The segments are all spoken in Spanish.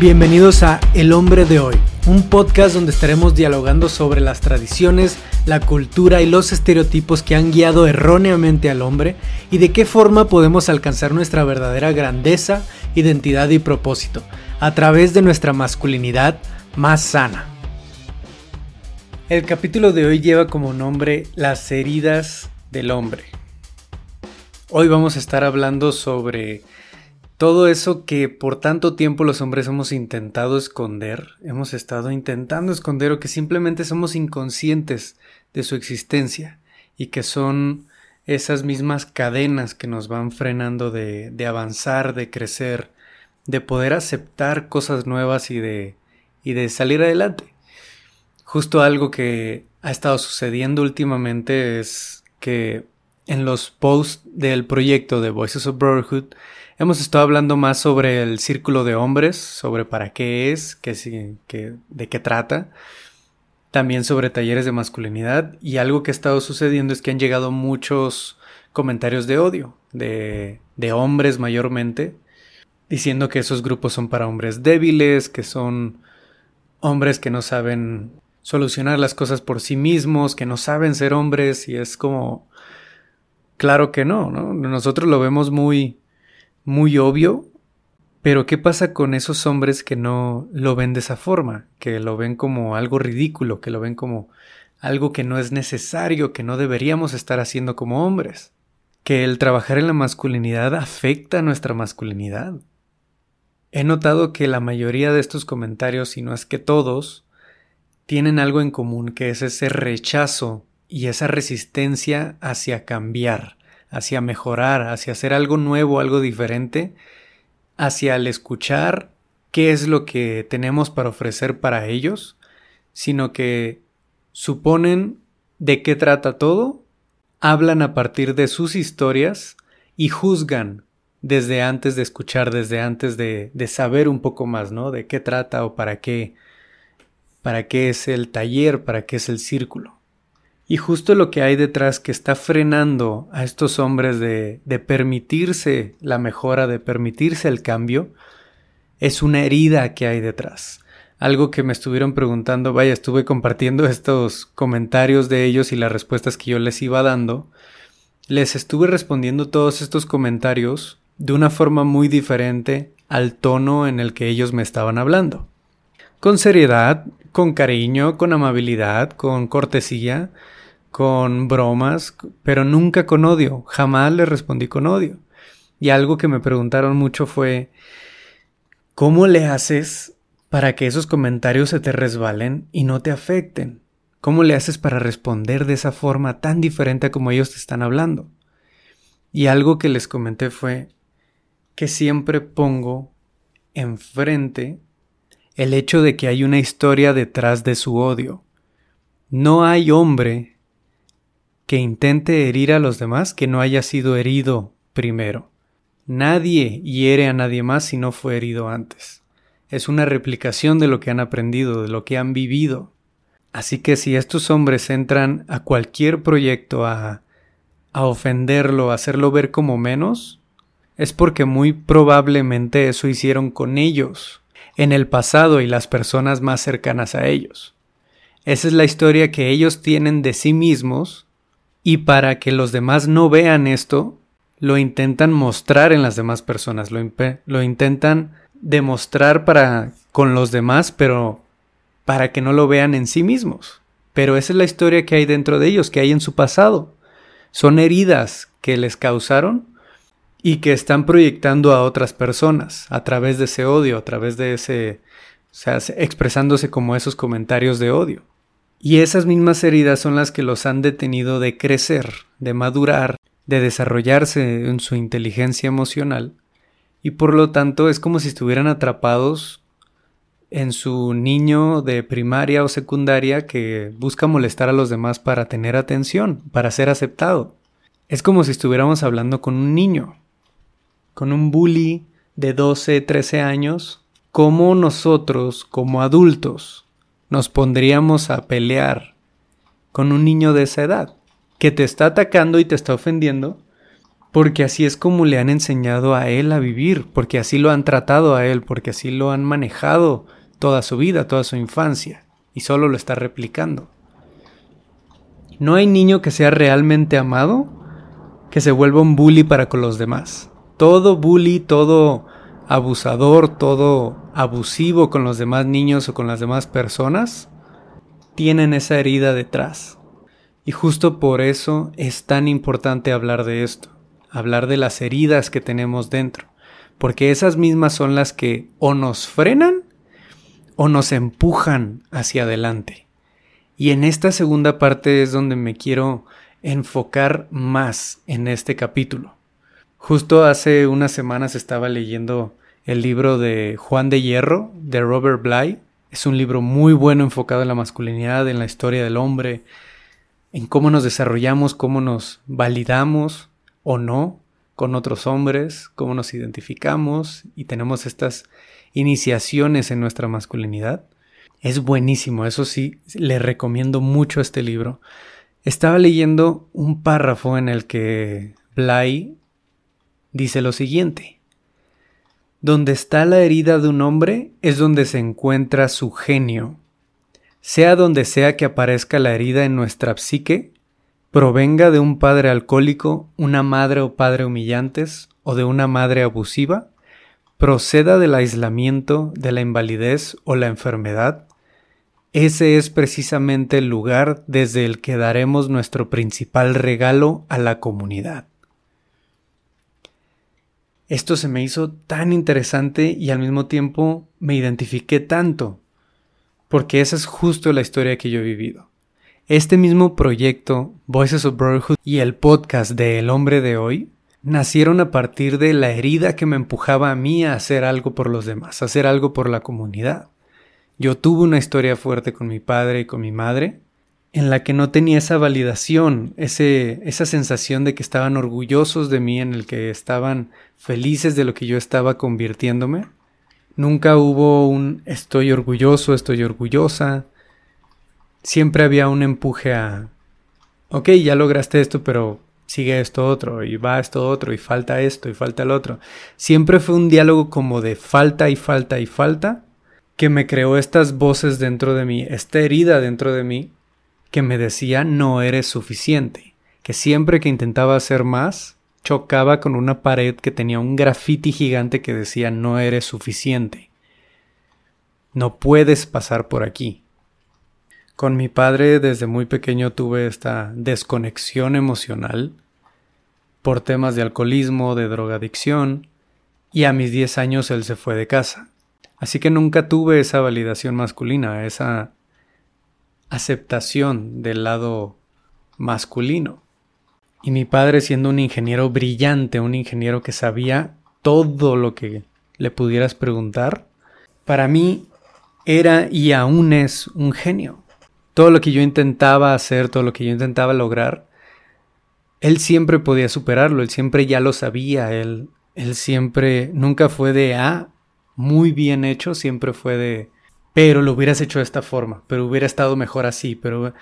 Bienvenidos a El hombre de hoy, un podcast donde estaremos dialogando sobre las tradiciones, la cultura y los estereotipos que han guiado erróneamente al hombre y de qué forma podemos alcanzar nuestra verdadera grandeza, identidad y propósito a través de nuestra masculinidad más sana. El capítulo de hoy lleva como nombre Las heridas del hombre. Hoy vamos a estar hablando sobre todo eso que por tanto tiempo los hombres hemos intentado esconder, hemos estado intentando esconder o que simplemente somos inconscientes de su existencia y que son esas mismas cadenas que nos van frenando de, avanzar, de crecer, de poder aceptar cosas nuevas y de, y de salir adelante. Justo algo que ha estado sucediendo últimamente es que en los posts del proyecto de Voices of Brotherhood Hemos estado hablando más sobre el círculo de hombres, sobre para qué es, qué, de qué trata, también sobre talleres de masculinidad y algo que ha estado sucediendo es que han llegado muchos comentarios de odio, de, de hombres mayormente, diciendo que esos grupos son para hombres débiles, que son hombres que no saben solucionar las cosas por sí mismos, que no saben ser hombres y es como... Claro que no, ¿no? Nosotros lo vemos muy muy obvio, pero ¿qué pasa con esos hombres que no lo ven de esa forma, que lo ven como algo ridículo, que lo ven como algo que no es necesario, que no deberíamos estar haciendo como hombres? Que el trabajar en la masculinidad afecta nuestra masculinidad. He notado que la mayoría de estos comentarios, si no es que todos, tienen algo en común, que es ese rechazo y esa resistencia hacia cambiar, hacia mejorar, hacia hacer algo nuevo, algo diferente, hacia el escuchar qué es lo que tenemos para ofrecer para ellos, sino que suponen de qué trata todo, hablan a partir de sus historias y juzgan desde antes de escuchar, desde antes de, de saber un poco más, ¿no? De qué trata o para qué, para qué es el taller, para qué es el círculo. Y justo lo que hay detrás que está frenando a estos hombres de, de permitirse la mejora, de permitirse el cambio, es una herida que hay detrás. Algo que me estuvieron preguntando, vaya, estuve compartiendo estos comentarios de ellos y las respuestas que yo les iba dando. Les estuve respondiendo todos estos comentarios de una forma muy diferente al tono en el que ellos me estaban hablando. Con seriedad, con cariño, con amabilidad, con cortesía, con bromas, pero nunca con odio. Jamás le respondí con odio. Y algo que me preguntaron mucho fue, ¿cómo le haces para que esos comentarios se te resbalen y no te afecten? ¿Cómo le haces para responder de esa forma tan diferente a como ellos te están hablando? Y algo que les comenté fue que siempre pongo enfrente el hecho de que hay una historia detrás de su odio. No hay hombre que intente herir a los demás que no haya sido herido primero. Nadie hiere a nadie más si no fue herido antes. Es una replicación de lo que han aprendido, de lo que han vivido. Así que si estos hombres entran a cualquier proyecto a, a ofenderlo, a hacerlo ver como menos, es porque muy probablemente eso hicieron con ellos, en el pasado y las personas más cercanas a ellos. Esa es la historia que ellos tienen de sí mismos y para que los demás no vean esto, lo intentan mostrar en las demás personas, lo, intentan demostrar para con los demás, pero para que no lo vean en sí mismos. Pero esa es la historia que hay dentro de ellos, que hay en su pasado. Son heridas que les causaron y que están proyectando a otras personas a través de ese odio, a través de ese, o sea, expresándose como esos comentarios de odio. Y esas mismas heridas son las que los han detenido de crecer, de madurar, de desarrollarse en su inteligencia emocional, y por lo tanto es como si estuvieran atrapados en su niño de primaria o secundaria que busca molestar a los demás para tener atención, para ser aceptado. Es como si estuviéramos hablando con un niño, con un bully de 12, 13 años, como nosotros, como adultos, nos pondríamos a pelear con un niño de esa edad que te está atacando y te está ofendiendo porque así es como le han enseñado a él a vivir, porque así lo han tratado a él, porque así lo han manejado toda su vida, toda su infancia, y solo lo está replicando. No hay niño que sea realmente amado que se vuelva un bully para con los demás. Todo bully, todo abusador, todo abusivo con los demás niños o con las demás personas, tienen esa herida detrás. Y justo por eso es tan importante hablar de esto, hablar de las heridas que tenemos dentro, porque esas mismas son las que o nos frenan o nos empujan hacia adelante. Y en esta segunda parte es donde me quiero enfocar más en este capítulo. Justo hace unas semanas estaba leyendo el libro de Juan de Hierro de Robert Bly. Es un libro muy bueno enfocado en la masculinidad, en la historia del hombre, en cómo nos desarrollamos, cómo nos validamos o no con otros hombres, cómo nos identificamos y tenemos estas iniciaciones en nuestra masculinidad. Es buenísimo, eso sí, le recomiendo mucho este libro. Estaba leyendo un párrafo en el que Bly dice lo siguiente. Donde está la herida de un hombre es donde se encuentra su genio. Sea donde sea que aparezca la herida en nuestra psique, provenga de un padre alcohólico, una madre o padre humillantes o de una madre abusiva, proceda del aislamiento, de la invalidez o la enfermedad, ese es precisamente el lugar desde el que daremos nuestro principal regalo a la comunidad. Esto se me hizo tan interesante y al mismo tiempo me identifiqué tanto, porque esa es justo la historia que yo he vivido. Este mismo proyecto, Voices of Brotherhood y el podcast de El hombre de hoy, nacieron a partir de la herida que me empujaba a mí a hacer algo por los demás, a hacer algo por la comunidad. Yo tuve una historia fuerte con mi padre y con mi madre, en la que no tenía esa validación, ese, esa sensación de que estaban orgullosos de mí, en el que estaban felices de lo que yo estaba convirtiéndome. Nunca hubo un estoy orgulloso, estoy orgullosa. Siempre había un empuje a, ok, ya lograste esto, pero sigue esto otro, y va esto otro, y falta esto, y falta el otro. Siempre fue un diálogo como de falta y falta y falta, que me creó estas voces dentro de mí, esta herida dentro de mí, que me decía no eres suficiente, que siempre que intentaba hacer más, chocaba con una pared que tenía un grafiti gigante que decía no eres suficiente. No puedes pasar por aquí. Con mi padre desde muy pequeño tuve esta desconexión emocional por temas de alcoholismo, de drogadicción, y a mis 10 años él se fue de casa. Así que nunca tuve esa validación masculina, esa aceptación del lado masculino. Y mi padre siendo un ingeniero brillante, un ingeniero que sabía todo lo que le pudieras preguntar, para mí era y aún es un genio. Todo lo que yo intentaba hacer, todo lo que yo intentaba lograr, él siempre podía superarlo, él siempre ya lo sabía, él, él siempre, nunca fue de, ah, muy bien hecho, siempre fue de, pero lo hubieras hecho de esta forma, pero hubiera estado mejor así, pero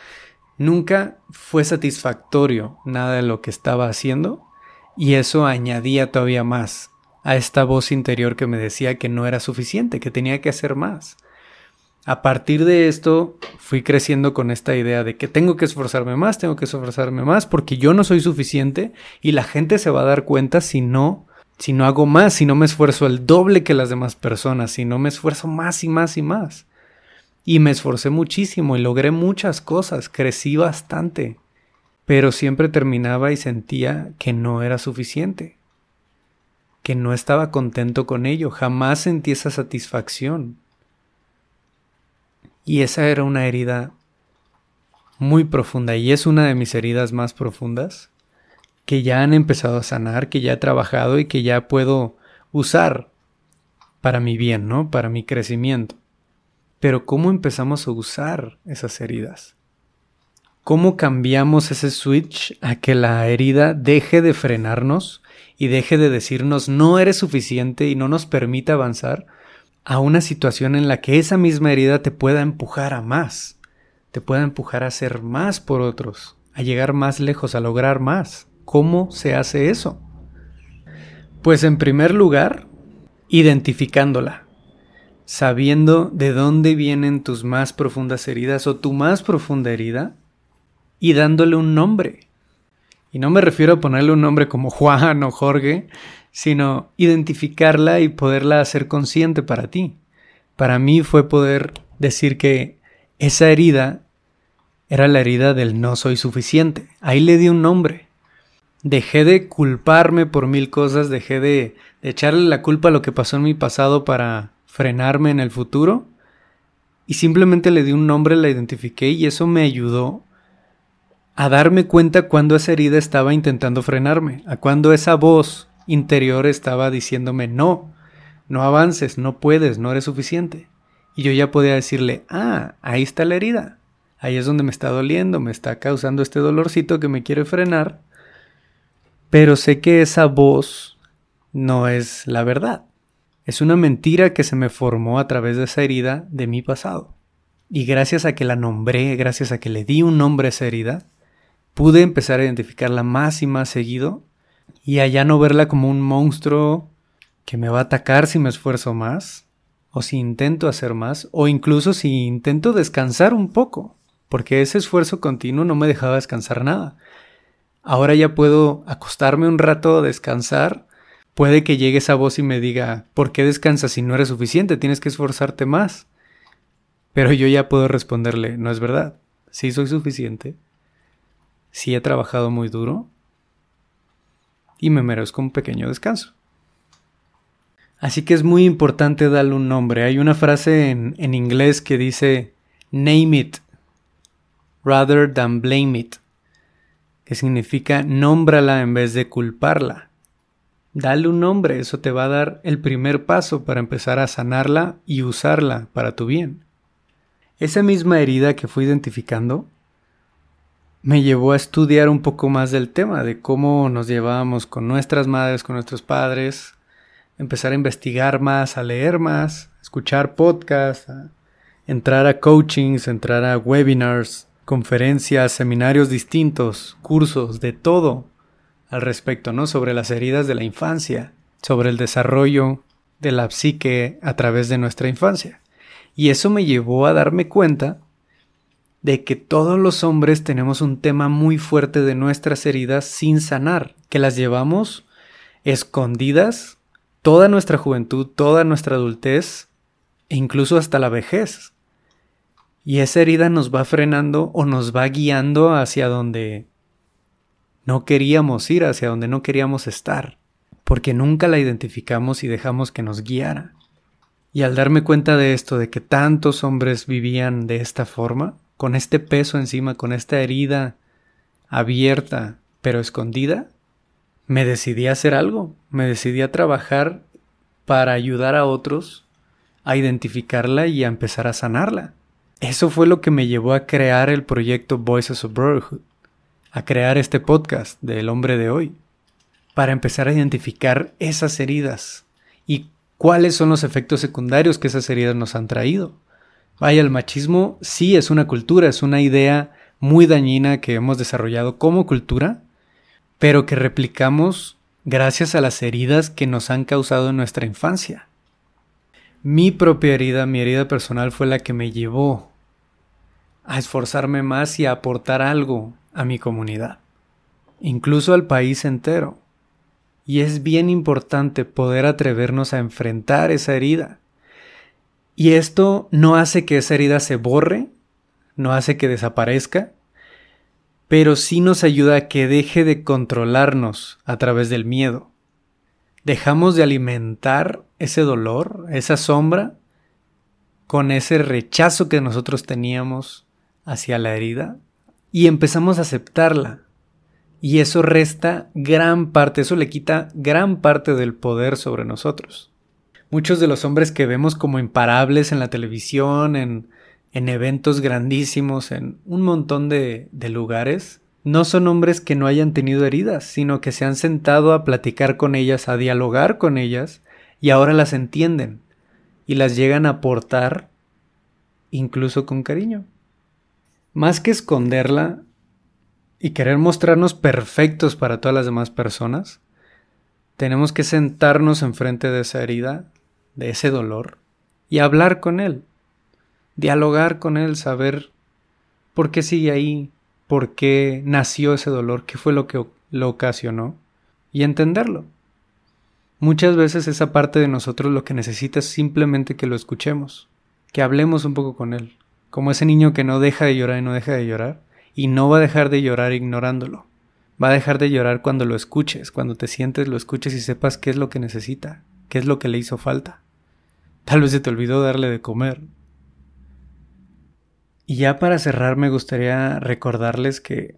nunca fue satisfactorio nada de lo que estaba haciendo y eso añadía todavía más a esta voz interior que me decía que no era suficiente, que tenía que hacer más. A partir de esto fui creciendo con esta idea de que tengo que esforzarme más, tengo que esforzarme más porque yo no soy suficiente y la gente se va a dar cuenta si no si no hago más, si no me esfuerzo el doble que las demás personas, si no me esfuerzo más y más y más. Y me esforcé muchísimo y logré muchas cosas, crecí bastante, pero siempre terminaba y sentía que no era suficiente, que no estaba contento con ello, jamás sentí esa satisfacción. Y esa era una herida muy profunda y es una de mis heridas más profundas que ya han empezado a sanar, que ya he trabajado y que ya puedo usar para mi bien, ¿no? Para mi crecimiento. Pero ¿cómo empezamos a usar esas heridas? ¿Cómo cambiamos ese switch a que la herida deje de frenarnos y deje de decirnos no eres suficiente y no nos permita avanzar a una situación en la que esa misma herida te pueda empujar a más, te pueda empujar a hacer más por otros, a llegar más lejos, a lograr más? ¿Cómo se hace eso? Pues en primer lugar, identificándola, sabiendo de dónde vienen tus más profundas heridas o tu más profunda herida y dándole un nombre. Y no me refiero a ponerle un nombre como Juan o Jorge, sino identificarla y poderla hacer consciente para ti. Para mí fue poder decir que esa herida era la herida del no soy suficiente. Ahí le di un nombre. Dejé de culparme por mil cosas, dejé de, echarle la culpa a lo que pasó en mi pasado para frenarme en el futuro. Y simplemente le di un nombre, la identifiqué y eso me ayudó a darme cuenta cuando esa herida estaba intentando frenarme, a cuando esa voz interior estaba diciéndome no, no avances, no puedes, no eres suficiente. Y yo ya podía decirle, ah, ahí está la herida, ahí es donde me está doliendo, me está causando este dolorcito que me quiere frenar pero sé que esa voz no es la verdad. Es una mentira que se me formó a través de esa herida de mi pasado. Y gracias a que la nombré, gracias a que le di un nombre a esa herida, pude empezar a identificarla más y más seguido y allá no verla como un monstruo que me va a atacar si me esfuerzo más, o si intento hacer más, o incluso si intento descansar un poco, porque ese esfuerzo continuo no me dejaba descansar nada. Ahora ya puedo acostarme un rato, descansar. Puede que llegue esa voz y me diga, ¿por qué descansas si no eres suficiente? Tienes que esforzarte más. Pero yo ya puedo responderle, no es verdad. Sí soy suficiente. Sí he trabajado muy duro. Y me merezco un pequeño descanso. Así que es muy importante darle un nombre. Hay una frase en, en inglés que dice, name it, rather than blame it que significa nómbrala en vez de culparla. Dale un nombre, eso te va a dar el primer paso para empezar a sanarla y usarla para tu bien. Esa misma herida que fui identificando me llevó a estudiar un poco más del tema, de cómo nos llevábamos con nuestras madres, con nuestros padres, empezar a investigar más, a leer más, a escuchar podcasts, a entrar a coachings, entrar a webinars, conferencias, seminarios distintos, cursos, de todo al respecto, ¿no? Sobre las heridas de la infancia, sobre el desarrollo de la psique a través de nuestra infancia. Y eso me llevó a darme cuenta de que todos los hombres tenemos un tema muy fuerte de nuestras heridas sin sanar, que las llevamos escondidas toda nuestra juventud, toda nuestra adultez e incluso hasta la vejez. Y esa herida nos va frenando o nos va guiando hacia donde no queríamos ir, hacia donde no queríamos estar, porque nunca la identificamos y dejamos que nos guiara. Y al darme cuenta de esto, de que tantos hombres vivían de esta forma, con este peso encima, con esta herida abierta pero escondida, me decidí a hacer algo, me decidí a trabajar para ayudar a otros a identificarla y a empezar a sanarla. Eso fue lo que me llevó a crear el proyecto Voices of Brotherhood, a crear este podcast del hombre de hoy, para empezar a identificar esas heridas y cuáles son los efectos secundarios que esas heridas nos han traído. Vaya, el machismo sí es una cultura, es una idea muy dañina que hemos desarrollado como cultura, pero que replicamos gracias a las heridas que nos han causado en nuestra infancia. Mi propia herida, mi herida personal fue la que me llevó a esforzarme más y a aportar algo a mi comunidad, incluso al país entero. Y es bien importante poder atrevernos a enfrentar esa herida. Y esto no hace que esa herida se borre, no hace que desaparezca, pero sí nos ayuda a que deje de controlarnos a través del miedo dejamos de alimentar ese dolor, esa sombra, con ese rechazo que nosotros teníamos hacia la herida y empezamos a aceptarla. Y eso resta gran parte, eso le quita gran parte del poder sobre nosotros. Muchos de los hombres que vemos como imparables en la televisión, en, en eventos grandísimos, en un montón de, de lugares, no son hombres que no hayan tenido heridas, sino que se han sentado a platicar con ellas, a dialogar con ellas, y ahora las entienden y las llegan a aportar incluso con cariño. Más que esconderla y querer mostrarnos perfectos para todas las demás personas, Tenemos que sentarnos enfrente de esa herida, de ese dolor, y hablar con él, dialogar con él, saber por qué sigue ahí, por qué nació ese dolor, qué fue lo que lo ocasionó, y entenderlo. Muchas veces esa parte de nosotros lo que necesita es simplemente que lo escuchemos, que hablemos un poco con él, como ese niño que no deja de llorar y no deja de llorar, y no va a dejar de llorar ignorándolo. Va a dejar de llorar cuando lo escuches, cuando te sientes, lo escuches y sepas qué es lo que necesita, qué es lo que le hizo falta. Tal vez se te olvidó darle de comer. Y ya para cerrar me gustaría recordarles que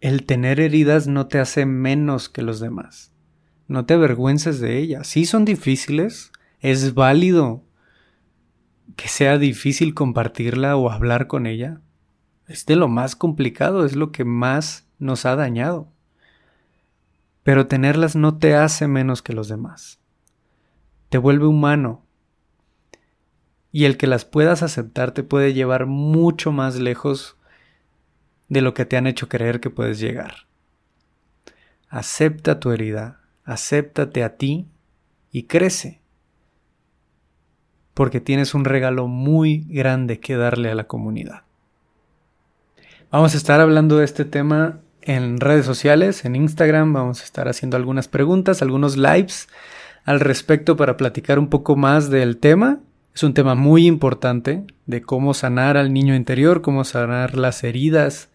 el tener heridas no te hace menos que los demás. No te avergüences de ellas. Sí son difíciles, es válido que sea difícil compartirla o hablar con ella. Es de lo más complicado, es lo que más nos ha dañado pero tenerlas no te hace menos que los demás. Te vuelve humano. Y el que las puedas aceptar te puede llevar mucho más lejos de lo que te han hecho creer que puedes llegar. Acepta tu herida, acéptate a ti y crece. Porque tienes un regalo muy grande que darle a la comunidad. Vamos a estar hablando de este tema en redes sociales, en Instagram, vamos a estar haciendo algunas preguntas, algunos lives al respecto para platicar un poco más del tema. Es un tema muy importante de cómo sanar al niño interior, cómo sanar las heridas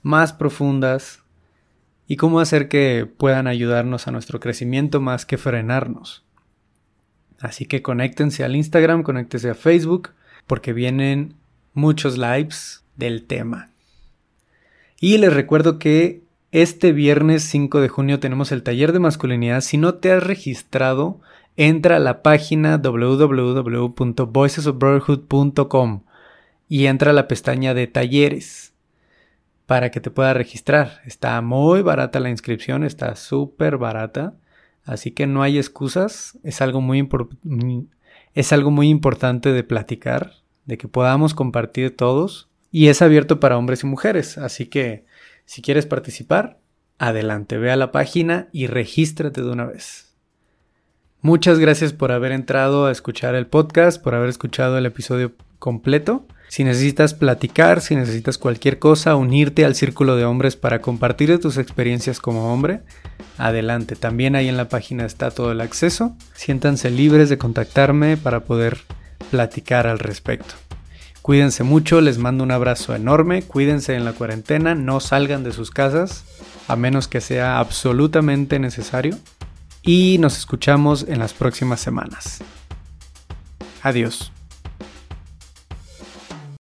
más profundas y cómo hacer que puedan ayudarnos a nuestro crecimiento más que frenarnos. Así que conéctense al Instagram, conéctense a Facebook, porque vienen muchos lives del tema. Y les recuerdo que este viernes 5 de junio tenemos el taller de masculinidad. Si no te has registrado, entra a la página www.voicesofbrotherhood.com y entra a la pestaña de talleres para que te puedas registrar. Está muy barata la inscripción, está súper barata. Así que no hay excusas. Es algo muy, es algo muy importante de platicar, de que podamos compartir todos y es abierto para hombres y mujeres. Así que si quieres participar, adelante, ve a la página y regístrate de una vez. Muchas gracias por haber entrado a escuchar el podcast, por haber escuchado el episodio completo. Si necesitas platicar, si necesitas cualquier cosa, unirte al círculo de hombres para compartir tus experiencias como hombre, adelante. También ahí en la página está todo el acceso. Siéntanse libres de contactarme para poder platicar al respecto. Cuídense mucho, les mando un abrazo enorme, cuídense en la cuarentena, no salgan de sus casas, a menos que sea absolutamente necesario. Y nos escuchamos en las próximas semanas. Adiós.